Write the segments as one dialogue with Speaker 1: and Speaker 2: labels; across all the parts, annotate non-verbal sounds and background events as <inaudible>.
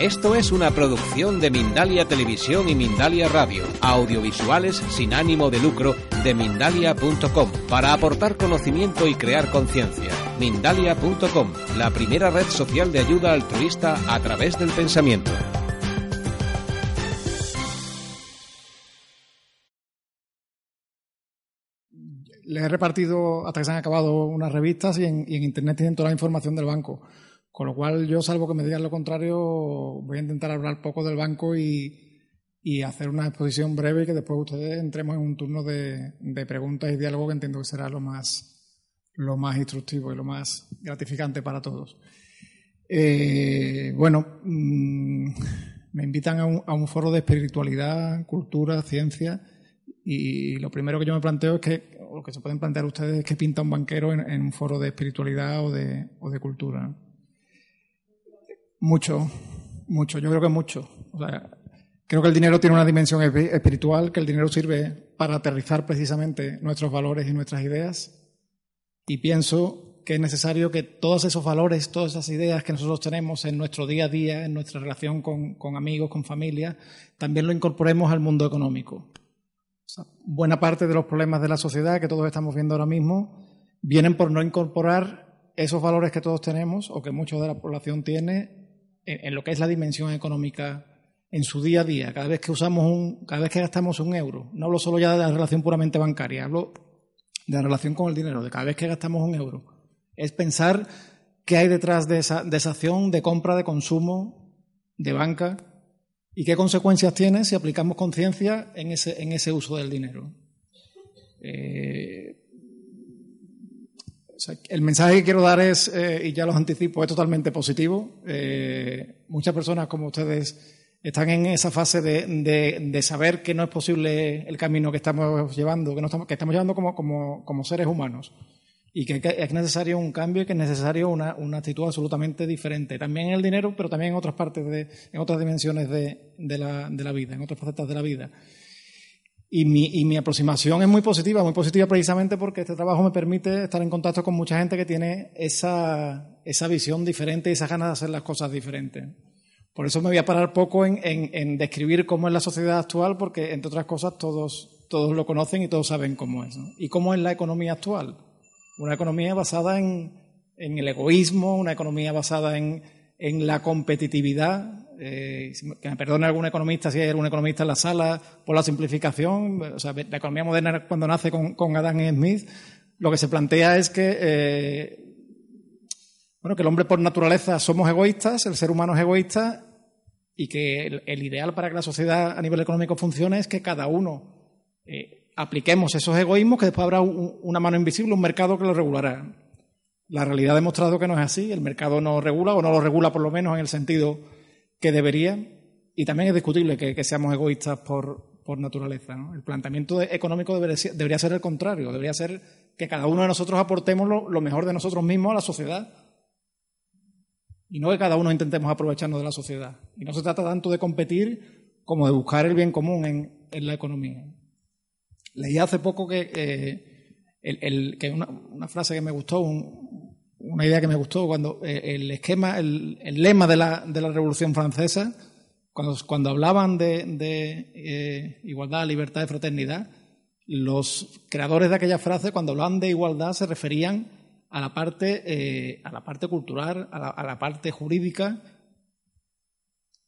Speaker 1: Esto es una producción de Mindalia Televisión y Mindalia Radio, audiovisuales sin ánimo de lucro de mindalia.com, para aportar conocimiento y crear conciencia. Mindalia.com, la primera red social de ayuda altruista a través del pensamiento.
Speaker 2: Les he repartido hasta que se han acabado unas revistas y en, y en internet tienen toda la información del banco. Con lo cual, yo, salvo que me digan lo contrario, voy a intentar hablar poco del banco y, y hacer una exposición breve y que después ustedes entremos en un turno de, de, preguntas y diálogo que entiendo que será lo más, lo más instructivo y lo más gratificante para todos. Eh, bueno, mmm, me invitan a un, a un, foro de espiritualidad, cultura, ciencia y lo primero que yo me planteo es que, o lo que se pueden plantear ustedes es que pinta un banquero en, en un foro de espiritualidad o de, o de cultura. Mucho, mucho, yo creo que mucho. O sea, creo que el dinero tiene una dimensión espiritual, que el dinero sirve para aterrizar precisamente nuestros valores y nuestras ideas. Y pienso que es necesario que todos esos valores, todas esas ideas que nosotros tenemos en nuestro día a día, en nuestra relación con, amigos, con familia, también lo incorporemos al mundo económico. Buena parte de los problemas de la sociedad que todos estamos viendo ahora mismo vienen por no incorporar esos valores que todos tenemos o que mucha de la población tiene en, en, lo que es la dimensión económica en su día a día, cada vez que usamos un, cada vez que gastamos un euro. No hablo solo ya de la relación puramente bancaria, hablo de la relación con el dinero, de cada vez que gastamos un euro. Es pensar qué hay detrás de esa, de esa acción de compra, de consumo, de banca, y qué consecuencias tiene si aplicamos conciencia en ese, en ese uso del dinero. Eh, el mensaje que quiero dar es, eh, y ya los anticipo, es totalmente positivo. Eh, muchas personas como ustedes están en esa fase de, de, de, saber que no es posible el camino que estamos llevando, que, no estamos, que estamos llevando como, como, como seres humanos y que es necesario un cambio y que es necesario una, una, actitud absolutamente diferente, también en el dinero, pero también en otras partes, de, en otras dimensiones de, de, la, de la vida, en otras facetas de la vida. Y mi, y mi, aproximación es muy positiva, muy positiva precisamente porque este trabajo me permite estar en contacto con mucha gente que tiene esa, esa visión diferente y esas ganas de hacer las cosas diferentes. Por eso me voy a parar poco en, en, describir cómo es la sociedad actual, porque entre otras cosas todos, todos lo conocen y todos saben cómo es. ¿Y cómo es la economía actual? Una economía basada en, en el egoísmo, una economía basada en, en la competitividad. Eh, que me perdone algún economista si hay algún economista en la sala por la simplificación. O sea, la economía moderna cuando nace con, con Adam Smith, lo que se plantea es que, eh, bueno, que el hombre por naturaleza somos egoístas, el ser humano es egoísta y que el, ideal para que la sociedad a nivel económico funcione es que cada uno eh, apliquemos esos egoísmos, que después habrá un, una mano invisible, un mercado que lo regulará. La realidad ha demostrado que no es así, el mercado no regula, o no lo regula por lo menos en el sentido que debería, y también es discutible que, seamos egoístas por, por naturaleza. ¿no? El planteamiento económico debería, debería, ser el contrario, debería ser que cada uno de nosotros aportemos lo, lo mejor de nosotros mismos a la sociedad. Y no que cada uno intentemos aprovecharnos de la sociedad. Y no se trata tanto de competir como de buscar el bien común en, en la economía. Leí hace poco que, eh, el, el, que una, una, frase que me gustó, un, una idea que me gustó, cuando eh, el esquema, el, lema de la, de la Revolución Francesa, cuando, hablaban de, eh, igualdad, libertad y fraternidad, los creadores de aquella frase, cuando hablaban de igualdad, se referían a la parte, eh, a la parte cultural, a la, parte jurídica,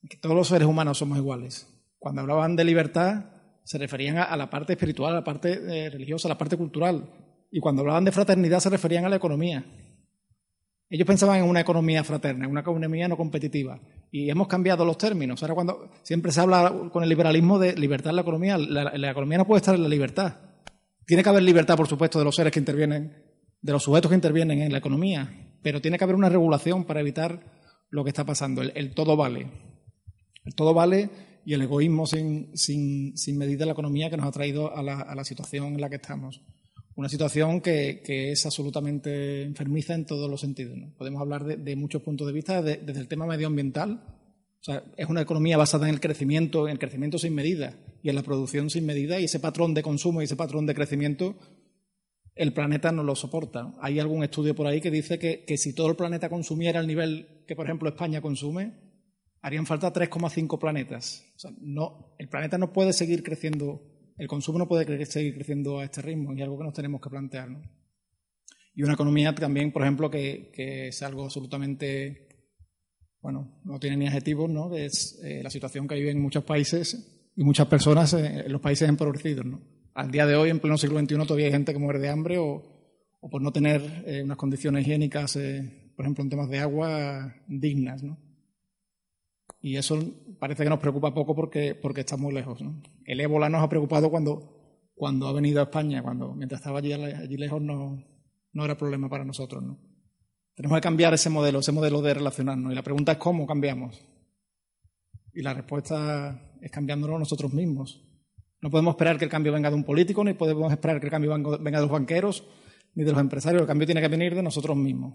Speaker 2: que todos los seres humanos somos iguales. Cuando hablaban de libertad, se referían a, la parte espiritual, a la parte religiosa, a la parte cultural. Y cuando hablaban de fraternidad se referían a la economía. Ellos pensaban en una economía fraterna, en una economía no competitiva. Y hemos cambiado los términos. Ahora cuando siempre se habla con el liberalismo de libertad en la economía, la, economía no puede estar en la libertad. Tiene que haber libertad, por supuesto, de los seres que intervienen, de los sujetos que intervienen en la economía, pero tiene que haber una regulación para evitar lo que está pasando. El, todo vale. El todo vale y el egoísmo sin, sin, sin medida de la economía que nos ha traído a la situación en la que estamos. Una situación que, es absolutamente enfermiza en todos los sentidos. Podemos hablar de, de, muchos puntos de vista, desde el tema medioambiental. O sea, es una economía basada en el crecimiento, en el crecimiento sin medida y en la producción sin medida, y ese patrón de consumo y ese patrón de crecimiento el planeta no lo soporta. Hay algún estudio por ahí que dice que, que si todo el planeta consumiera el nivel que, por ejemplo, España consume, harían falta 3,5 planetas. O sea, no, el planeta no puede seguir creciendo, el consumo no puede seguir creciendo a este ritmo, y es algo que nos tenemos que plantear. ¿no? Y una economía también, por ejemplo, que, que, es algo absolutamente, bueno, no tiene ni adjetivos, ¿no? es eh, la situación que viven muchos países y muchas personas en los países empobrecidos. ¿no? al día de hoy, en pleno siglo XXI, todavía hay gente que muere de hambre o, por no tener eh, unas condiciones higiénicas, eh, por ejemplo, en temas de agua, dignas. ¿no? Y eso parece que nos preocupa poco porque, porque está muy lejos. ¿no? El ébola nos ha preocupado cuando, cuando ha venido a España, cuando mientras estaba allí, allí lejos no, no era problema para nosotros. ¿no? Tenemos que cambiar ese modelo, ese modelo de relacionarnos. Y la pregunta es cómo cambiamos. Y la respuesta es cambiándolo nosotros mismos. No podemos esperar que el cambio venga de un político, ni podemos esperar que el cambio venga de los banqueros, ni de los empresarios. El cambio tiene que venir de nosotros mismos.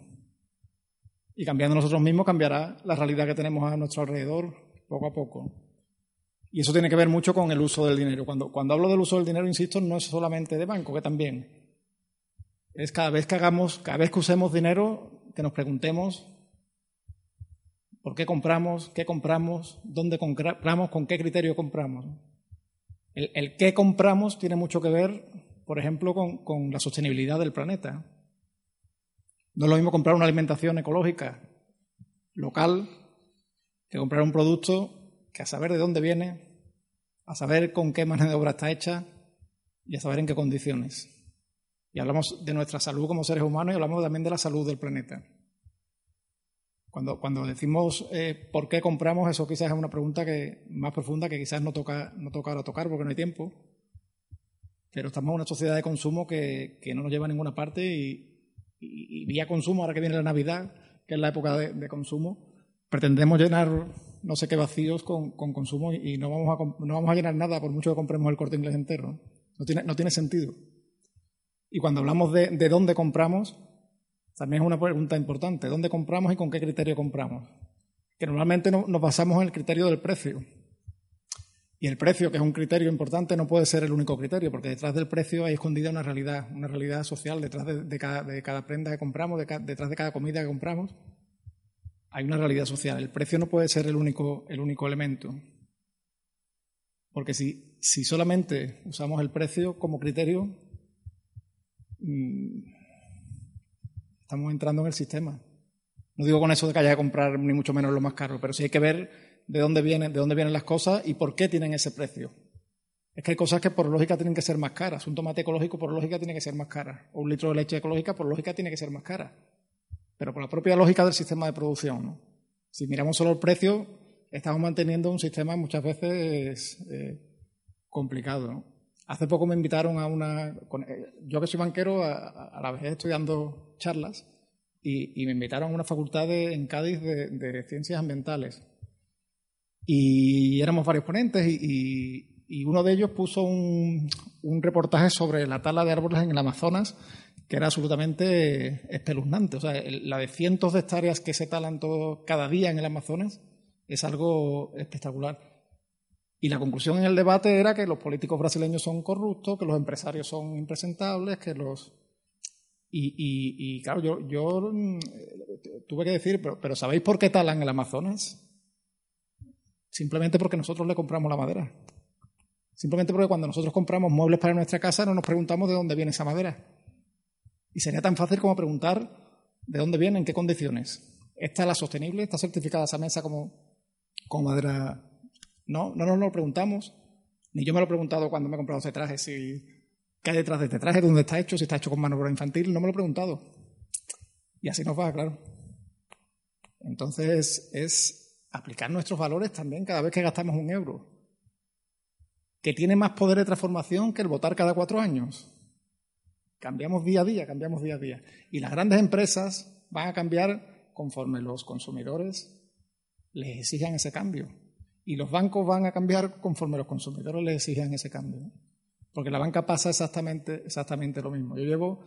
Speaker 2: Y cambiando nosotros mismos cambiará la realidad que tenemos a nuestro alrededor poco a poco. Y eso tiene que ver mucho con el uso del dinero. Cuando, cuando hablo del uso del dinero, insisto, no es solamente de banco, que también. Es cada vez que hagamos, cada vez que usemos dinero, que nos preguntemos por qué compramos, qué compramos, dónde compramos, con qué criterio compramos. El, el qué compramos tiene mucho que ver, por ejemplo, con, la sostenibilidad del planeta. No es lo mismo comprar una alimentación ecológica local que comprar un producto que a saber de dónde viene, a saber con qué mano de obra está hecha y a saber en qué condiciones. Y hablamos de nuestra salud como seres humanos y hablamos también de la salud del planeta. Cuando, cuando decimos eh, por qué compramos, eso quizás es una pregunta que, más profunda que quizás no toca, no ahora tocar porque no hay tiempo. Pero estamos en una sociedad de consumo que, que no nos lleva a ninguna parte y, y, vía consumo, ahora que viene la Navidad, que es la época de, consumo, pretendemos llenar no sé qué vacíos con, con consumo y, no, vamos a, no vamos a llenar nada por mucho que compremos el corte inglés entero. No tiene, no tiene sentido. Y cuando hablamos de, de dónde compramos, también es una pregunta importante. ¿Dónde compramos y con qué criterio compramos? Que normalmente nos basamos en el criterio del precio. Y el precio, que es un criterio importante, no puede ser el único criterio, porque detrás del precio hay escondida una realidad, una realidad social, detrás de, cada, prenda que compramos, detrás de cada comida que compramos, hay una realidad social. El precio no puede ser el único, el único elemento. Porque si, si solamente usamos el precio como criterio, mmm, Estamos entrando en el sistema. No digo con eso de que haya que comprar ni mucho menos lo más caro, pero sí hay que ver de dónde vienen, de dónde vienen las cosas y por qué tienen ese precio. Es que hay cosas que por lógica tienen que ser más caras. Un tomate ecológico por lógica tiene que ser más cara. O un litro de leche ecológica por lógica tiene que ser más cara. Pero por la propia lógica del sistema de producción. Si miramos solo el precio, estamos manteniendo un sistema muchas veces eh, complicado. Hace poco me invitaron a una. Eh, yo que soy banquero, a, la vez estoy dando charlas y, me invitaron a una facultad en Cádiz de, ciencias ambientales. Y éramos varios ponentes y, uno de ellos puso un, reportaje sobre la tala de árboles en el Amazonas que era absolutamente espeluznante. O sea, la de cientos de hectáreas que se talan todo, cada día en el Amazonas es algo espectacular. Y la conclusión en el debate era que los políticos brasileños son corruptos, que los empresarios son impresentables, que los... Y, claro, yo, yo mm, tuve que decir, pero, pero ¿sabéis por qué talan el Amazonas? Simplemente porque nosotros le compramos la madera. Simplemente porque cuando nosotros compramos muebles para nuestra casa no nos preguntamos de dónde viene esa madera. Y sería tan fácil como preguntar de dónde viene, en qué condiciones. ¿Esta es la sostenible? ¿Está certificada esa mesa como, como madera no, no nos lo preguntamos. Ni yo me lo he preguntado cuando me he comprado ese traje, si qué hay detrás de este traje, dónde está hecho, si está hecho con mano infantil, no me lo he preguntado. Y así nos va, claro. Entonces es aplicar nuestros valores también cada vez que gastamos un euro, que tiene más poder de transformación que el votar cada cuatro años. Cambiamos día a día, cambiamos día a día. Y las grandes empresas van a cambiar conforme los consumidores les exijan ese cambio. Y los bancos van a cambiar conforme los consumidores les exijan ese cambio. Porque la banca pasa exactamente, exactamente lo mismo. Yo llevo,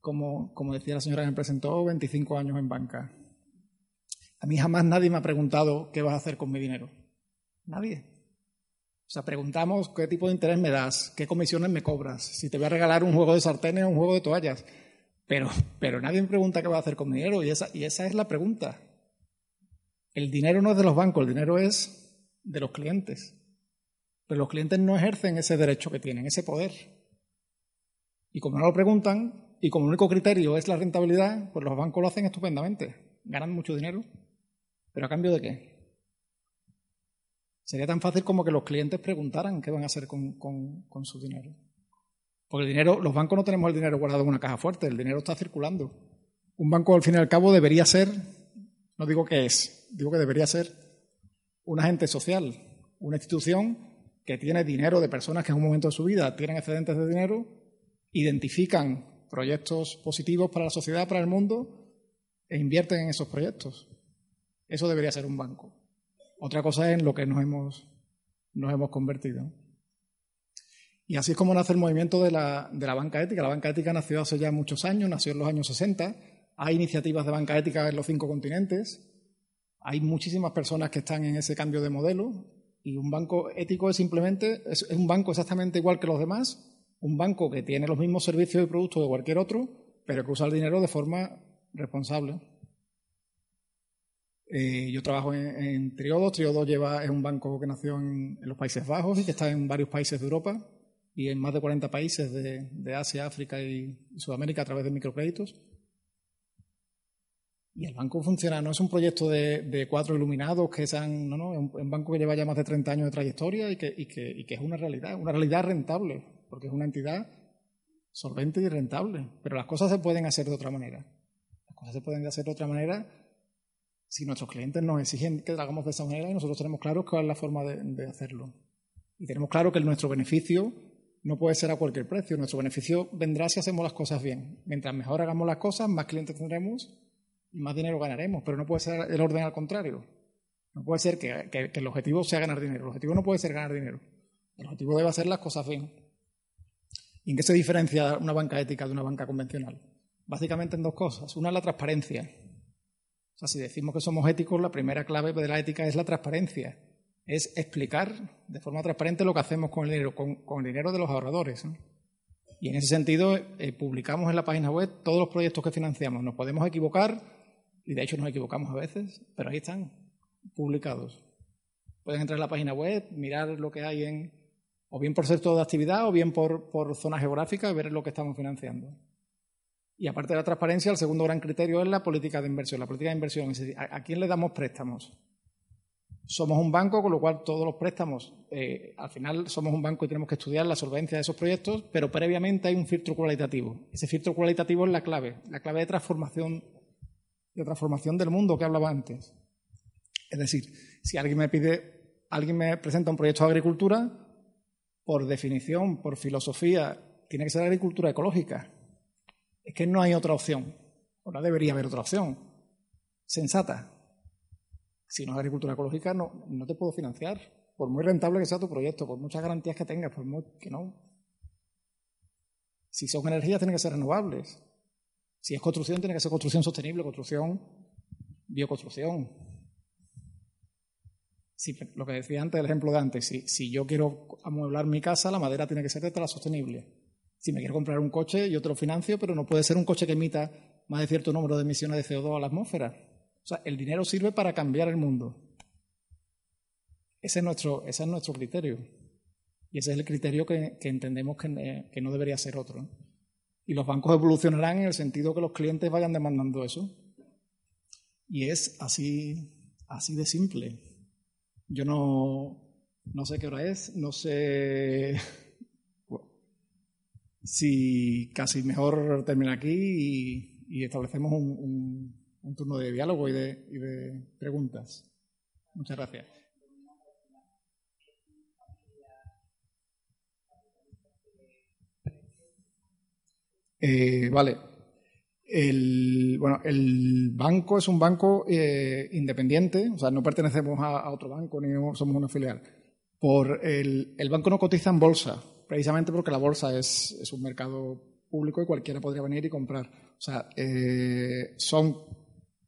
Speaker 2: como, como decía la señora que me presentó, 25 años en banca. A mí jamás nadie me ha preguntado qué vas a hacer con mi dinero. Nadie. O sea, preguntamos qué tipo de interés me das, qué comisiones me cobras, si te voy a regalar un juego de sartenes o un juego de toallas. Pero, pero nadie me pregunta qué va a hacer con mi dinero y esa, y esa es la pregunta. El dinero no es de los bancos, el dinero es de los clientes. Pero los clientes no ejercen ese derecho que tienen, ese poder. Y como no lo preguntan, y como el único criterio es la rentabilidad, pues los bancos lo hacen estupendamente. Ganan mucho dinero. ¿Pero a cambio de qué? Sería tan fácil como que los clientes preguntaran qué van a hacer con, su dinero. Porque el dinero, los bancos no tenemos el dinero guardado en una caja fuerte, el dinero está circulando. Un banco, al fin y al cabo, debería ser, no digo que es, digo que debería ser un agente social, una institución que tiene dinero de personas que en un momento de su vida tienen excedentes de dinero, identifican proyectos positivos para la sociedad, para el mundo, e invierten en esos proyectos. Eso debería ser un banco. Otra cosa es en lo que nos hemos, convertido. Y así es como nace el movimiento de la, de la banca ética. La banca ética nació hace ya muchos años, nació en los años 60. Hay iniciativas de banca ética en los cinco continentes. Hay muchísimas personas que están en ese cambio de modelo. Y un banco ético es simplemente, es un banco exactamente igual que los demás, un banco que tiene los mismos servicios y productos de cualquier otro, pero que usa el dinero de forma responsable. Eh, yo trabajo en, Triodos. Triodos lleva, es un banco que nació en, los Países Bajos y que está en varios países de Europa y en más de 40 países de, Asia, África y, Sudamérica a través de microcréditos. Y el banco funciona, no es un proyecto de, cuatro iluminados que sean, no, no, es un, banco que lleva ya más de 30 años de trayectoria y que, y que, y que es una realidad, una realidad rentable, porque es una entidad solvente y rentable. Pero las cosas se pueden hacer de otra manera. Las cosas se pueden hacer de otra manera si nuestros clientes nos exigen que lo hagamos de esa manera nosotros tenemos claro cuál es la forma de, hacerlo. Y tenemos claro que nuestro beneficio no puede ser a cualquier precio. Nuestro beneficio vendrá si hacemos las cosas bien. Mientras mejor hagamos las cosas, más clientes tendremos y más dinero ganaremos. Pero no puede ser el orden al contrario. No puede ser que, que el objetivo sea ganar dinero. El objetivo no puede ser ganar dinero. El objetivo debe hacer las cosas bien. ¿Y en qué se diferencia una banca ética de una banca convencional? Básicamente en dos cosas. Una es la transparencia sea, si decimos que somos éticos, la primera clave de la ética es la transparencia. Es explicar de forma transparente lo que hacemos con el dinero, con, el dinero de los ahorradores. Y en ese sentido, eh, publicamos en la página web todos los proyectos que financiamos. Nos podemos equivocar, y de hecho nos equivocamos a veces, pero ahí están, publicados. Pueden entrar en la página web, mirar lo que hay en, o bien por sector de actividad, o bien por, por zona geográfica, y ver lo que estamos financiando. Y aparte de la transparencia, el segundo gran criterio es la política de inversión. La política de inversión es decir, ¿a, quién le damos préstamos? Somos un banco, con lo cual todos los préstamos, eh, al final somos un banco y tenemos que estudiar la solvencia de esos proyectos, pero previamente hay un filtro cualitativo. Ese filtro cualitativo es la clave, la clave de transformación, de transformación del mundo que hablaba antes. Es decir, si alguien me pide, alguien me presenta un proyecto de agricultura, por definición, por filosofía, tiene que ser agricultura ecológica es que no hay otra opción. Ahora debería haber otra opción. Sensata. Si no es agricultura ecológica, no, no te puedo financiar. Por muy rentable que sea tu proyecto, por muchas garantías que tengas, por muy que no. Si son energías, tienen que ser renovables. Si es construcción, tiene que ser construcción sostenible, construcción, bioconstrucción. Lo que decía antes, el ejemplo de antes, si, si yo quiero amueblar mi casa, la madera tiene que ser de sostenible. Si me quiero comprar un coche, yo te lo financio, pero no puede ser un coche que emita más de cierto número de emisiones de CO2 a la atmósfera. O sea, el dinero sirve para cambiar el mundo. Ese es nuestro, ese es nuestro criterio. Y ese es el criterio que, entendemos que, que, no debería ser otro. Y los bancos evolucionarán en el sentido que los clientes vayan demandando eso. Y es así, así de simple. Yo no, no sé qué hora es, no sé si casi mejor termina aquí y, establecemos un, turno de diálogo y de, preguntas. Muchas gracias. Eh, vale. El, bueno, el banco es un banco eh, independiente, o sea, no pertenecemos a, otro banco ni somos una filial. Por el, el, banco no cotiza en bolsa, precisamente porque la bolsa es, un mercado público y cualquiera podría venir y comprar. O sea, eh, son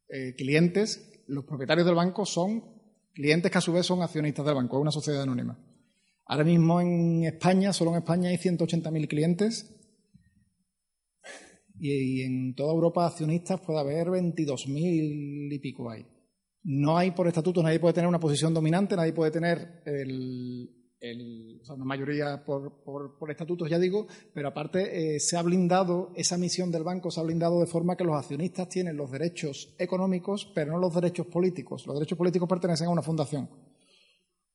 Speaker 2: eh, clientes, los propietarios del banco son clientes que a su vez son accionistas del banco, es una sociedad anónima. Ahora mismo en España, solo en España hay 180.000 clientes y en toda Europa accionistas puede haber 22.000 y pico hay. No hay por estatuto, nadie puede tener una posición dominante, nadie puede tener el, una mayoría por, por, estatutos, ya digo, pero aparte eh, se ha blindado, esa misión del banco se ha blindado de forma que los accionistas tienen los derechos económicos, pero no los derechos políticos. Los derechos políticos pertenecen a una fundación.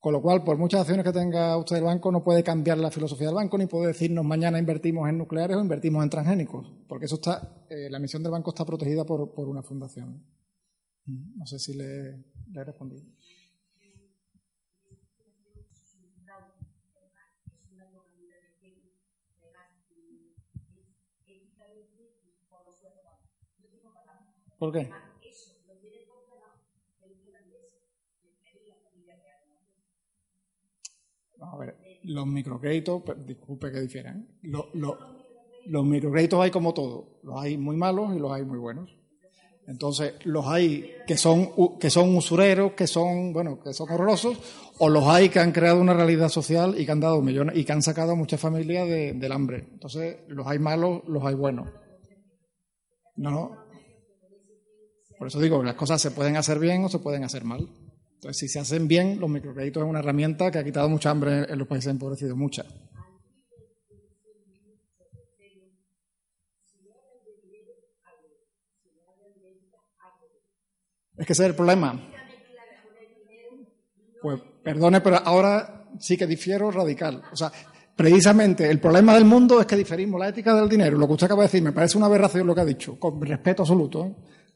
Speaker 2: Con lo cual, por muchas acciones que tenga usted el banco, no puede cambiar la filosofía del banco ni puede decirnos mañana invertimos en nucleares o invertimos en transgénicos, porque eso está, eh, la misión del banco está protegida por, una fundación. No sé si le, he respondido. ¿Por qué? a ver, los microcréditos, pues, disculpe que difieran, los microcréditos hay como todo, los hay muy malos y los hay muy buenos. Entonces, los hay que son, que son usureros, que son, bueno, que son horrorosos, o los hay que han creado una realidad social y que han dado millones y que han sacado a muchas familias del hambre. Entonces, los hay malos, los hay buenos. No, no. Por eso digo, las cosas se pueden hacer bien o se pueden hacer mal. Entonces, si se hacen bien, los microcréditos es una herramienta que ha quitado mucha hambre en los países empobrecidos, mucha. Es que ese es el problema. Pues perdone, pero ahora sí que difiero radical. O sea, precisamente el problema del mundo es que diferimos la ética del dinero. Lo que usted acaba de decir me parece una aberración lo que ha dicho, con respeto absoluto. ¿eh?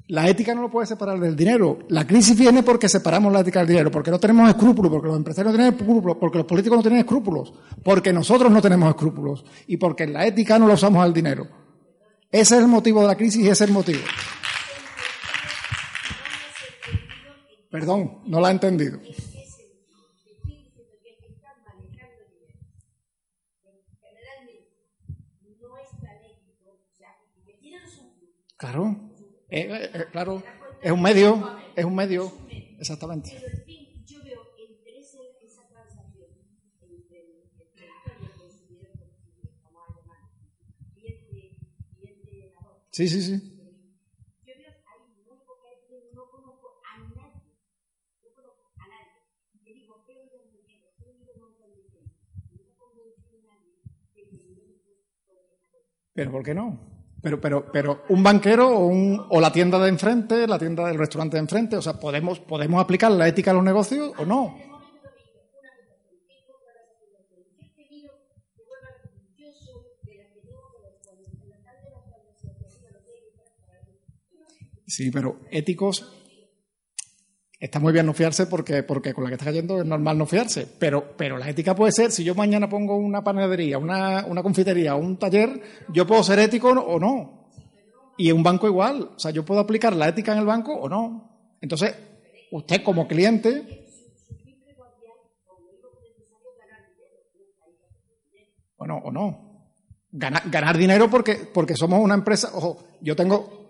Speaker 2: La ética no lo puede separar del dinero. La crisis viene porque separamos la ética del dinero, porque no tenemos escrúpulos, porque los empresarios no tienen escrúpulos, porque los políticos no tienen escrúpulos, porque nosotros no tenemos escrúpulos y porque la ética no la usamos al dinero. Ese es el motivo de la crisis y ese es el motivo. Perdón, no la he entendido. Claro. Eh, eh, eh, claro, es un medio, es un medio, exactamente. Sí, sí, sí. Pero ¿por qué no? Pero, pero, pero un banquero o, un, o la tienda de enfrente, la tienda del restaurante de enfrente, o sea, ¿podemos, ¿podemos aplicar la ética a los negocios o no? Sí, pero éticos está muy bien no fiarse porque, porque con la que está cayendo es normal no fiarse. Pero, pero la ética puede ser, si yo mañana pongo una panadería, una, una confitería un taller, yo puedo ser ético o no. Y en un banco igual. O sea, yo puedo aplicar la ética en el banco o no. Entonces, usted como cliente. O no, o no. Ganar, ganar dinero porque, porque somos una empresa. Ojo, yo tengo.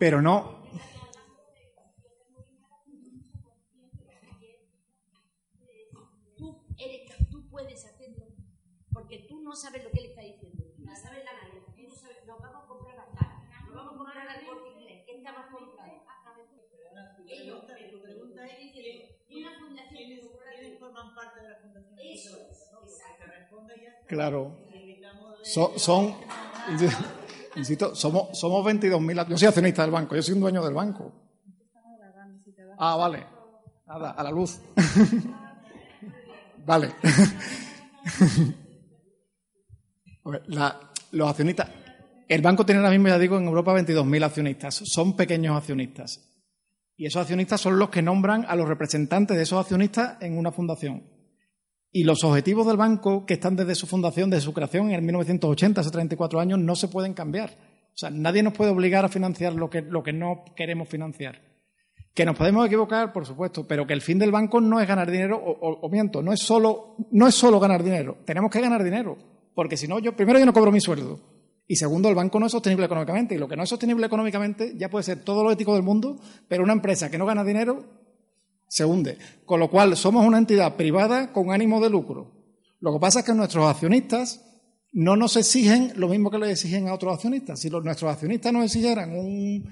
Speaker 2: Pero no,
Speaker 3: no sabes lo que le está diciendo. No sabes la manera. Tú no sabes, nos vamos a comprar la cara, nos vamos a comprar al corte inglés. ¿Qué estamos comprando? Ellos, pero tu pregunta es y una fundación ¿Quiénes forman parte de la fundación? Eso es, exacto.
Speaker 2: Claro. So, son, insisto, somos, somos 22.000. Yo soy accionista del banco, yo soy un dueño del banco. Ah, vale. Nada, a la luz. <laughs> vale. <laughs> <laughs> los accionistas. El banco tiene ahora mismo, ya digo, en Europa 22.000 accionistas. Son pequeños accionistas. Y esos accionistas son los que nombran a los representantes de esos accionistas en una fundación. Y los objetivos del banco, que están desde su fundación, desde su creación en el 1980, hace 34 años, no se pueden cambiar. O sea, nadie nos puede obligar a financiar lo que, lo que no queremos financiar. Que nos podemos equivocar, por supuesto, pero que el fin del banco no es ganar dinero, o, miento, no es, solo, no es solo ganar dinero. Tenemos que ganar dinero. Porque si no, yo, primero yo no cobro mi sueldo. Y segundo, el banco no es sostenible económicamente. Y lo que no es sostenible económicamente ya puede ser todo lo ético del mundo, pero una empresa que no gana dinero se hunde. Con lo cual, somos una entidad privada con ánimo de lucro. Lo que pasa es que nuestros accionistas no nos exigen lo mismo que le exigen a otros accionistas. Si nuestros accionistas nos exigieran un.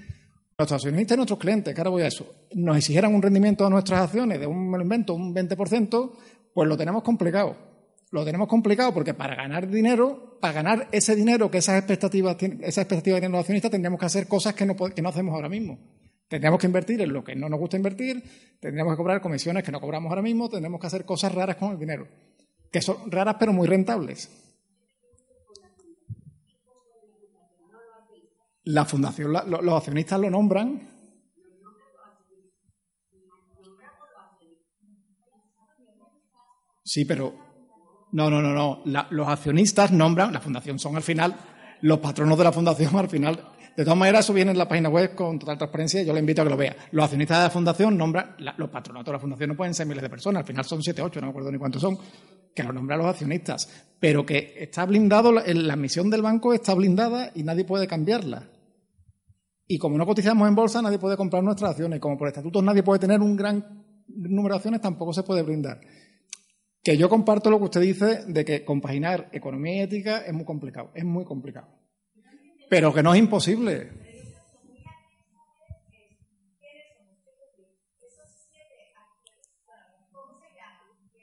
Speaker 2: Nuestros accionistas y nuestros clientes, que ahora voy a eso, nos exigieran un rendimiento de nuestras acciones de un, invento, un 20%, pues lo tenemos complicado. Lo tenemos complicado porque para ganar dinero, para ganar ese dinero que esas expectativas, esas expectativas tienen los accionistas, tendríamos que hacer cosas que no, que no hacemos ahora mismo. Tendríamos que invertir en lo que no nos gusta invertir, tendríamos que cobrar comisiones que no cobramos ahora mismo, tendríamos que hacer cosas raras con el dinero, que son raras pero muy rentables. La fundación, los accionistas lo nombran. Sí, pero no, no, no, no. los accionistas nombran, la fundación son al final, los patronos de la fundación al final. De todas maneras, eso viene en la página web con total transparencia yo le invito a que lo vea. Los accionistas de la fundación nombran, los patronatos de la fundación no pueden ser miles de personas, al final son siete, ocho, no me acuerdo ni cuántos son, que lo nombran los accionistas, pero que está blindado, la misión del banco está blindada y nadie puede cambiarla. Y como no cotizamos en bolsa, nadie puede comprar nuestras acciones. Como por estatutos nadie puede tener un gran número de acciones, tampoco se puede brindar. Que yo comparto lo que usted dice de que compaginar economía y ética es muy complicado. Es muy complicado. Pero que no es imposible.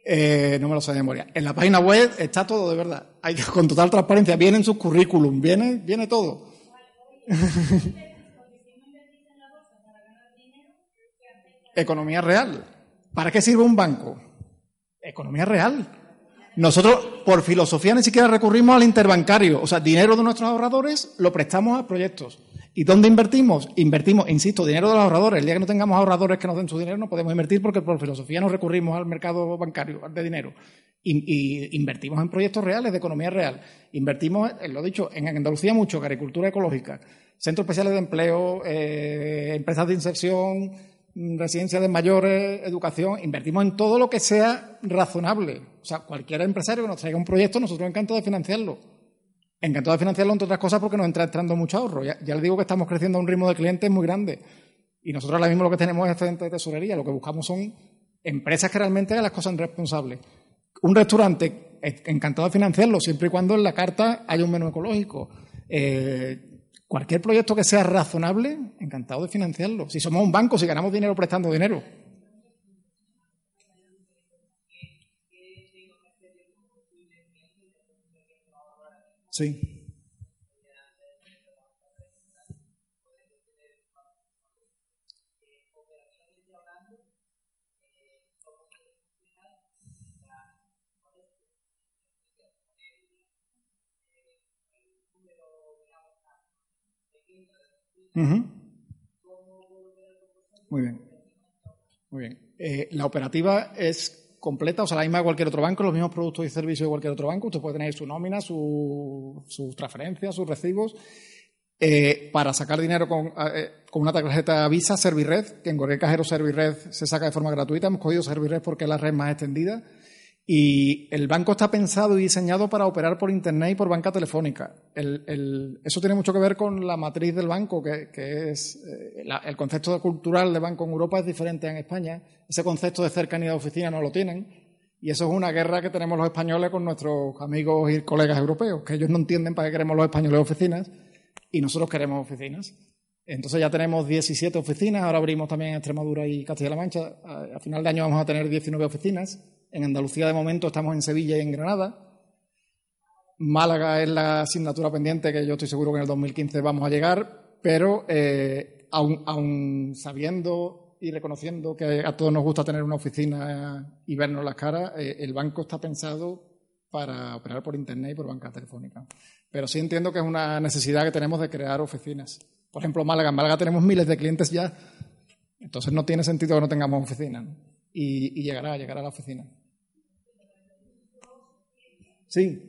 Speaker 2: Eh, no me lo sé de memoria. En la página web está todo de verdad. Con total transparencia. Viene en sus currículum, viene, viene todo. <laughs> Economía real. ¿Para qué sirve un banco? Economía real. Nosotros, por filosofía, ni siquiera recurrimos al interbancario. O sea, dinero de nuestros ahorradores lo prestamos a proyectos. ¿Y dónde invertimos? Invertimos, insisto, dinero de los ahorradores. El día que no tengamos ahorradores que nos den su dinero, no podemos invertir porque por filosofía no recurrimos al mercado bancario de dinero. Y, invertimos en proyectos reales de economía real. Invertimos, eh, lo he dicho, en Andalucía mucho, agricultura ecológica, centros especiales de empleo, eh, empresas de inserción, residencias de mayores, educación, invertimos en todo lo que sea razonable. O sea, cualquier empresario que nos traiga un proyecto, nosotros encantados de financiarlo. Encantados de financiarlo, entre otras cosas, porque nos entra entrando mucho ahorro. Ya, les digo que estamos creciendo a un ritmo de clientes muy grande. Y nosotros ahora mismo lo que tenemos es excedente de tesorería. Lo que buscamos son empresas que realmente hagan las cosas responsables. Un restaurante, encantado de financiarlo, siempre y cuando en la carta haya un menú ecológico. Eh, Cualquier proyecto que sea razonable, encantado de financiarlo. Si somos un banco, si ganamos dinero prestando dinero. Sí. Muy bien. Muy bien. Eh, la operativa es completa, o sea, la misma de cualquier otro banco, los mismos productos y servicios de cualquier otro banco. Usted puede tener su nómina, sus transferencias, sus recibos. Eh, para sacar dinero con, eh, con, una tarjeta Visa Servirred, que en cualquier cajero Servirred se saca de forma gratuita. Hemos cogido Servirred porque es la red más extendida. Y el banco está pensado y diseñado para operar por Internet y por banca telefónica. eso tiene mucho que ver con la matriz del banco, que, es eh, el concepto cultural de banco en Europa es diferente en España. Ese concepto de cercanía de oficina no lo tienen. Y eso es una guerra que tenemos los españoles con nuestros amigos y colegas europeos, que ellos no entienden para qué queremos los españoles oficinas y nosotros queremos oficinas. Entonces ya tenemos 17 oficinas, ahora abrimos también en Extremadura y Castilla-La Mancha. A final de año vamos a tener 19 oficinas. En Andalucía de momento estamos en Sevilla y en Granada. Málaga es la asignatura pendiente que yo estoy seguro que en el 2015 vamos a llegar, pero eh, aún, sabiendo y reconociendo que a todos nos gusta tener una oficina y vernos las caras, eh, el banco está pensado para operar por Internet y por banca telefónica. Pero sí entiendo que es una necesidad que tenemos de crear oficinas. Por ejemplo, Málaga. En Málaga tenemos miles de clientes ya, entonces no tiene sentido que no tengamos oficina. Y, y llegará, llegará a la oficina. Sí.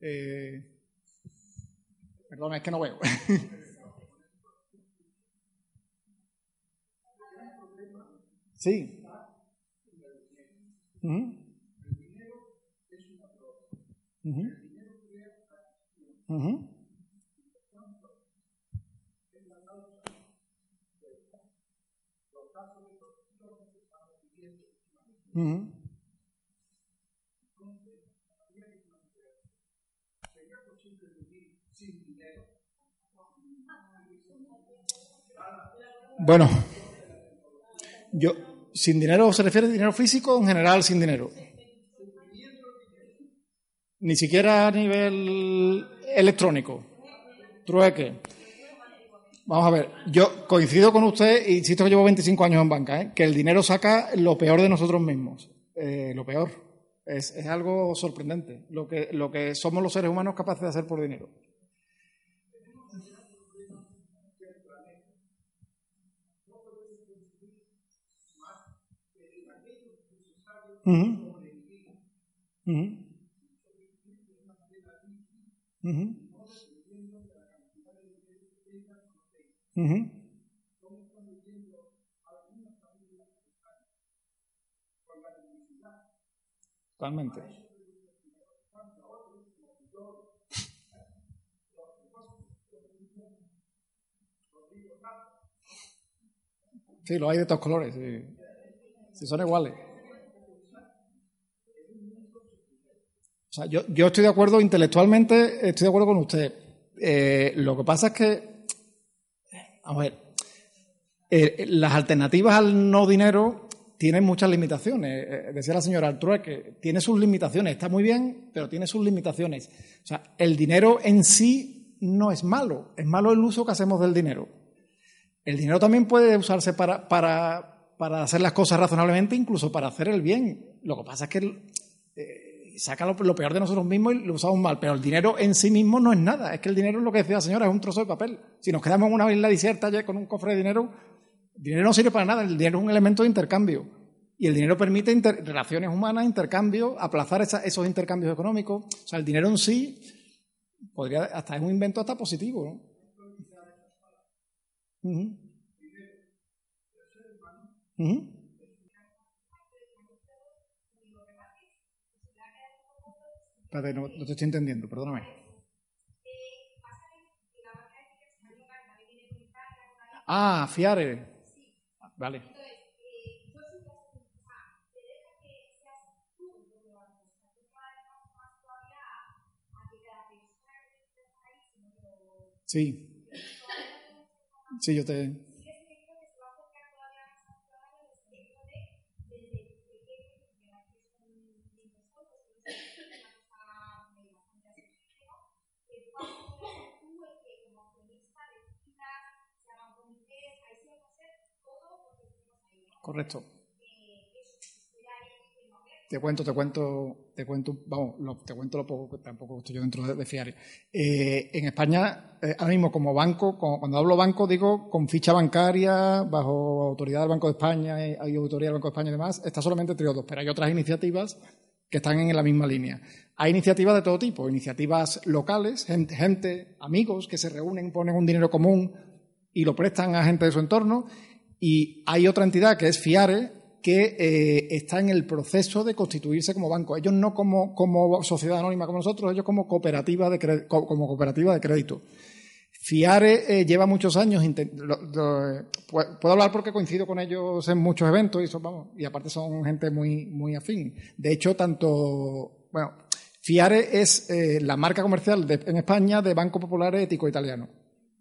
Speaker 2: Eh, perdón, es que no veo. <laughs> sí. Uh Bueno, yo, sin dinero se refiere a dinero físico o en general sin dinero. Ni siquiera a nivel electrónico. Trueque. Vamos a ver, yo coincido con usted, insisto que llevo 25 años en banca, ¿eh? que el dinero saca lo peor de nosotros mismos. Eh, lo peor. Es, es, algo sorprendente lo que, lo que somos los seres humanos capaces de hacer por dinero. Uh -huh. Totalmente. Sí, lo hay de todos colores. Si son iguales. O sea, yo, yo, estoy de acuerdo intelectualmente, estoy de acuerdo con usted. Eh, lo que pasa es que, a ver, eh, las alternativas al no dinero tienen muchas limitaciones. Eh, decía la señora Altrue que tiene sus limitaciones. Está muy bien, pero tiene sus limitaciones. O sea, el dinero en sí no es malo. Es malo el uso que hacemos del dinero. El dinero también puede usarse para, para, para hacer las cosas razonablemente, incluso para hacer el bien. Lo que pasa es que saca lo, peor de nosotros mismos y lo usamos mal. Pero el dinero en sí mismo no es nada. Es que el dinero es lo que decía la señora, es un trozo de papel. Si nos quedamos en una isla desierta ya con un cofre de dinero, el dinero no sirve para nada. El dinero es un elemento de intercambio. Y el dinero permite relaciones humanas, intercambio, aplazar esos intercambios económicos. O sea, el dinero en sí podría hasta es un invento hasta positivo. ¿no? No, te estoy entendiendo, perdóname. Ah, Fiare. Vale. Sí. Sí, yo te, Correcto. Te cuento, te cuento, te cuento, vamos, te cuento lo poco que tampoco estoy yo dentro de, de FIARE. Eh, en España, eh, ahora mismo como banco, cuando hablo banco digo con ficha bancaria, bajo autoridad del Banco de España, hay autoridad del Banco de España y demás, está solamente Triodos, pero hay otras iniciativas que están en la misma línea. Hay iniciativas de todo tipo, iniciativas locales, gente, amigos que se reúnen, ponen un dinero común y lo prestan a gente de su entorno, y hay otra entidad que es FIARE, que eh, está en el proceso de constituirse como banco. Ellos no como, sociedad anónima como nosotros, ellos como cooperativa de, como cooperativa de crédito. FIARE eh, lleva muchos años, puedo hablar porque coincido con ellos en muchos eventos y, aparte son gente muy, muy afín. De hecho, tanto, bueno, FIARE es eh, la marca comercial en España de Banco Popular Ético Italiano.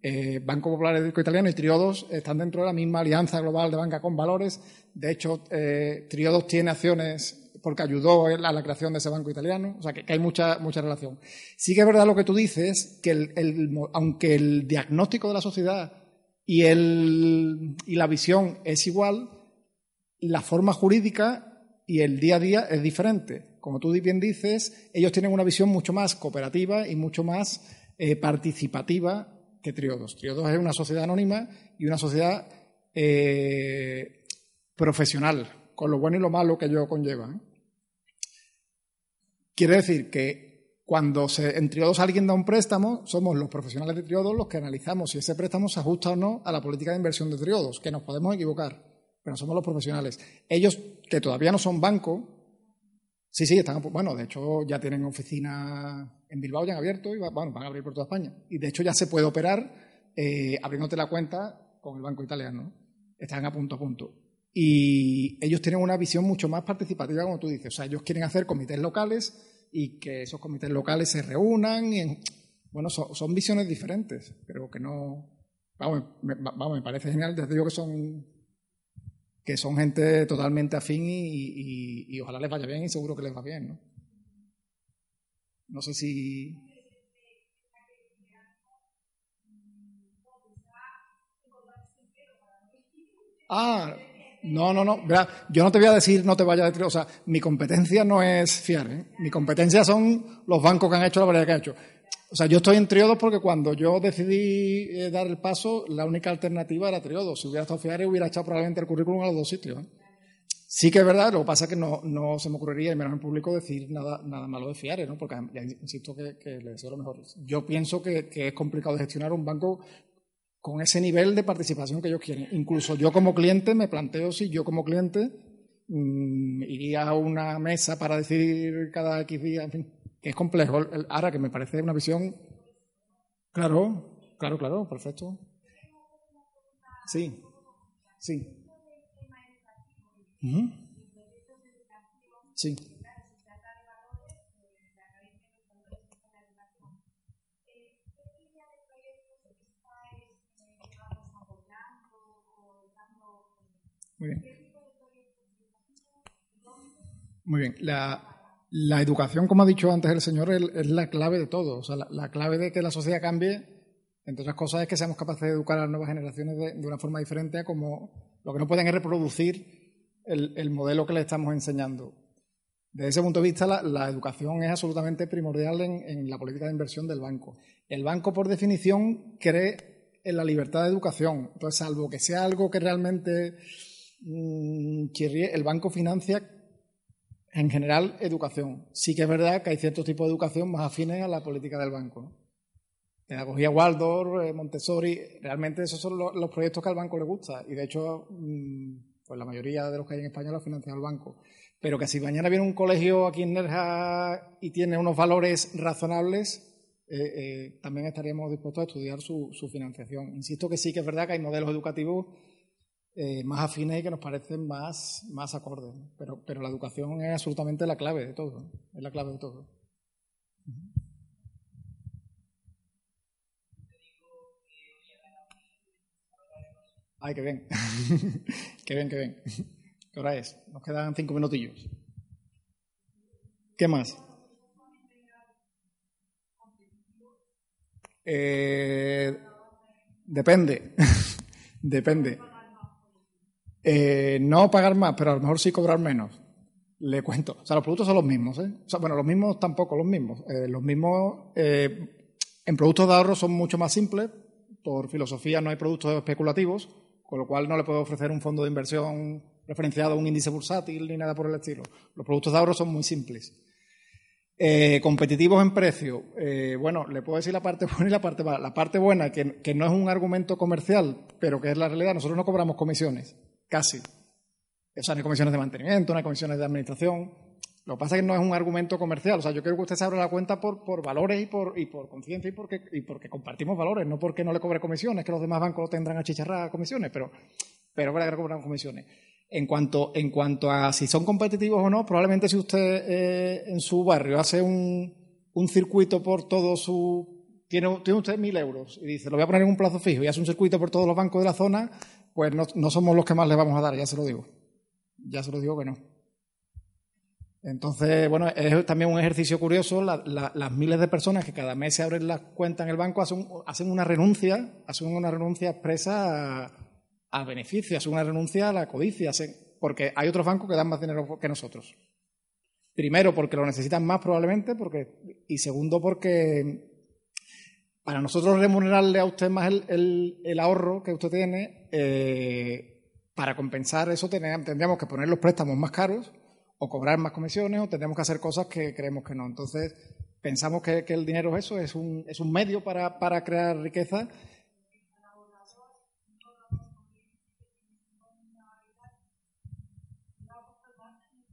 Speaker 2: Eh, Banco Popular Italiano y Triodos están dentro de la misma alianza global de banca con valores. De hecho, eh, Triodos tiene acciones porque ayudó a la creación de ese banco italiano, o sea que, hay mucha, mucha relación. Sí que es verdad lo que tú dices, que aunque el diagnóstico de la sociedad y, y la visión es igual, la forma jurídica y el día a día es diferente. Como tú bien dices, ellos tienen una visión mucho más cooperativa y mucho más eh, participativa que Triodos. Triodos es una sociedad anónima y una sociedad eh, profesional, con lo bueno y lo malo que ello conlleva. Quiere decir que cuando se, en Triodos alguien da un préstamo, somos los profesionales de Triodos los que analizamos si ese préstamo se ajusta o no a la política de inversión de Triodos, que nos podemos equivocar, pero somos los profesionales. Ellos, que todavía no son banco, sí, sí, están, bueno, de hecho ya tienen oficina en Bilbao, ya han abierto y bueno, van a abrir por toda España. Y de hecho ya se puede operar eh, abriéndote la cuenta con el banco italiano. Están a punto a punto. Y ellos tienen una visión mucho más participativa, como tú dices. O sea, ellos quieren hacer comités locales y que esos comités locales se reúnan. Y bueno, son, visiones diferentes, pero que no. Vamos me, vamos, me parece genial. Les digo que son que son gente totalmente afín y, ojalá les vaya bien y seguro que les va bien, ¿no? No sé si. Ah, no, no, no. Yo no te voy a decir no te vayas de O sea, mi competencia no es fiar. ¿eh? Mi competencia son los bancos que han hecho la variedad que han hecho. O sea, yo estoy en Triodos porque cuando yo decidí eh, dar el paso, la única alternativa era Triodos. Si hubiera estado fiar, hubiera echado probablemente el currículum a los dos sitios. ¿eh? Sí que es verdad, lo que pasa es que no, no se me ocurriría, y menos en público, decir nada, nada malo de Fiare, ¿no? Porque ya insisto que, le deseo lo mejor. Yo pienso que, es complicado gestionar un banco con ese nivel de participación que ellos quieren. Incluso yo como cliente me planteo si yo como cliente mm, iría a una mesa para decidir cada X día, en fin, es complejo. Ahora que me parece una visión... Claro, claro, claro, perfecto. Sí, sí. Sí. Muy bien. Muy bien. La, educación, como ha dicho antes el señor, es, la clave de todo. O sea, la, clave de que la sociedad cambie, entre otras cosas, es que seamos capaces de educar a las nuevas generaciones de, una forma diferente a como lo que no pueden es reproducir el, modelo que les estamos enseñando. Desde ese punto de vista, la, educación es absolutamente primordial en, la política de inversión del banco. El banco, por definición, cree en la libertad de educación. Entonces, salvo que sea algo que realmente Mm, el banco financia en general educación. Sí que es verdad que hay ciertos tipos de educación más afines a la política del banco. Pedagogía Waldorf, eh, Montessori, realmente esos son los, proyectos que al banco le gusta. Y de hecho, mm, pues la mayoría de los que hay en España los financia el banco. Pero que si mañana viene un colegio aquí en Nerja y tiene unos valores razonables, eh, eh, también estaríamos dispuestos a estudiar su, su financiación. Insisto que sí que es verdad que hay modelos educativos eh, más afines y que nos parecen más, más acordes. Pero, pero la educación es absolutamente la clave de todo. Es la clave de todo. Ay, qué bien. <laughs> qué bien, qué bien. ¿Qué hora es? Nos quedan cinco minutillos. ¿Qué más? Eh, depende. <laughs> depende. Eh, no pagar más, pero a lo mejor sí cobrar menos. Le cuento. O sea, los productos son los mismos. ¿eh? O sea, bueno, los mismos tampoco los mismos. Eh, los mismos en productos de ahorro son mucho más simples. Por filosofía no hay productos especulativos, con lo cual no le puedo ofrecer un fondo de inversión referenciado a un índice bursátil ni nada por el estilo. Los productos de ahorro son muy simples. competitivos en precio. bueno, le puedo decir la parte <laughs> buena y la parte mala. La parte buena, que, que, no es un argumento comercial, pero que es la realidad, nosotros no cobramos comisiones. Casi. O sea, no hay comisiones de mantenimiento, no hay comisiones de administración. Lo que pasa es que no es un argumento comercial. O sea, yo quiero que usted se abra la cuenta por, por valores y por, y por conciencia y porque, y porque compartimos valores, no porque no le cobre comisiones, que los demás bancos tendrán a comisiones, pero, pero verdad que cobran comisiones. En cuanto, en cuanto a si son competitivos o no, probablemente si usted eh, en su barrio hace un, un circuito por todo su tiene, tiene, usted mil euros y dice, lo voy a poner en un plazo fijo y hace un circuito por todos los bancos de la zona, pues no, somos los que más le vamos a dar, ya se lo digo. Ya se lo digo que no. Entonces, bueno, es también un ejercicio curioso. las miles de personas que cada mes se abren las cuentas en el banco hacen, una renuncia, hacen una renuncia expresa al beneficio, hacen una renuncia a la codicia, porque hay otros bancos que dan más dinero que nosotros. Primero, porque lo necesitan más probablemente, porque, y segundo, porque para nosotros remunerarle a usted más el, ahorro que usted tiene, eh, para compensar eso tendríamos que poner los préstamos más caros o cobrar más comisiones o tendríamos que hacer cosas que creemos que no. Entonces, pensamos que, el dinero es eso, es un, es un medio para, para crear riqueza.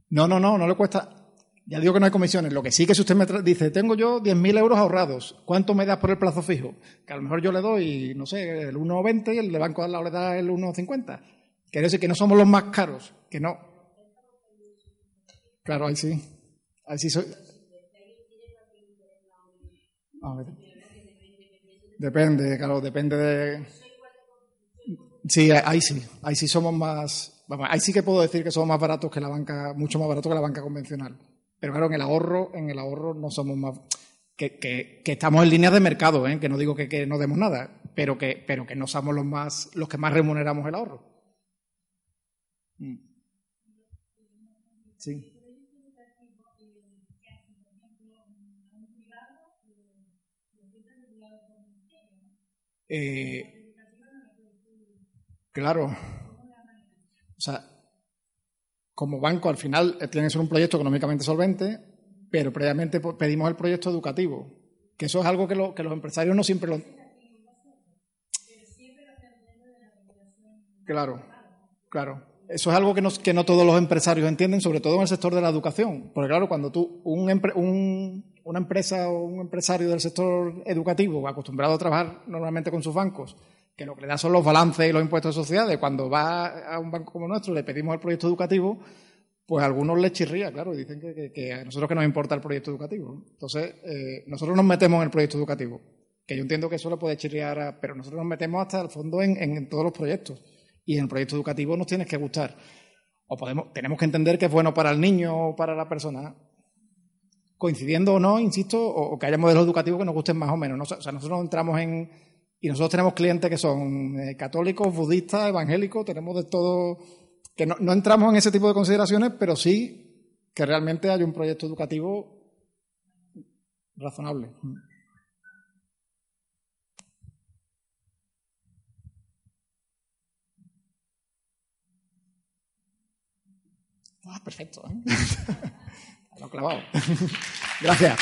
Speaker 2: No, no, no, no le cuesta. Ya digo que no hay comisiones. Lo que sí que si usted me dice, tengo yo 10.000 euros ahorrados, ¿cuánto me das por el plazo fijo? Que a lo mejor yo le doy, no sé, el 1,20 y el de Banco de la le da el 1,50. Quiere decir que no somos los más caros, que no. Claro, ahí sí. Ahí sí soy. Depende, claro, depende de. Sí, ahí sí. Ahí sí somos más. ahí sí que puedo decir que somos más baratos que la banca, mucho más baratos que la banca convencional. Pero claro, en el ahorro, en el ahorro no somos más. Que, que, estamos en línea de mercado, ¿eh? que no digo que, no demos nada, pero que, pero que no somos los más, los que más remuneramos el ahorro. Mm. Sí. Eh, claro. O sea, como banco al final eh, tiene que ser un proyecto económicamente solvente, pero previamente pedimos el proyecto educativo, que eso es algo que, que los empresarios no siempre lo... Claro, claro. Eso es algo que no, que no todos los empresarios entienden, sobre todo en el sector de la educación. Porque claro, cuando tú, un, un, una empresa o un empresario del sector educativo acostumbrado a trabajar normalmente con sus bancos, que lo que le da son los balances y los impuestos de sociedades. Cuando va a un banco como nuestro, le pedimos el proyecto educativo, pues a algunos les chirría, claro, y dicen que, a nosotros que nos importa el proyecto educativo. Entonces, eh, nosotros nos metemos en el proyecto educativo, que yo entiendo que eso le puede chirriar, pero nosotros nos metemos hasta el fondo en, todos los proyectos. Y en el proyecto educativo nos tienes que gustar. O podemos, tenemos que entender que es bueno para el niño o para la persona coincidiendo o no, insisto, o, que haya modelos educativos que nos gusten más o menos. O sea, nosotros entramos en, y nosotros tenemos clientes que son eh, católicos, budistas, evangélicos, tenemos de todo, que no, entramos en ese tipo de consideraciones, pero sí que realmente hay un proyecto educativo razonable. Ah, perfecto. ¿eh? <laughs> Lo clavado. <laughs> Gracias.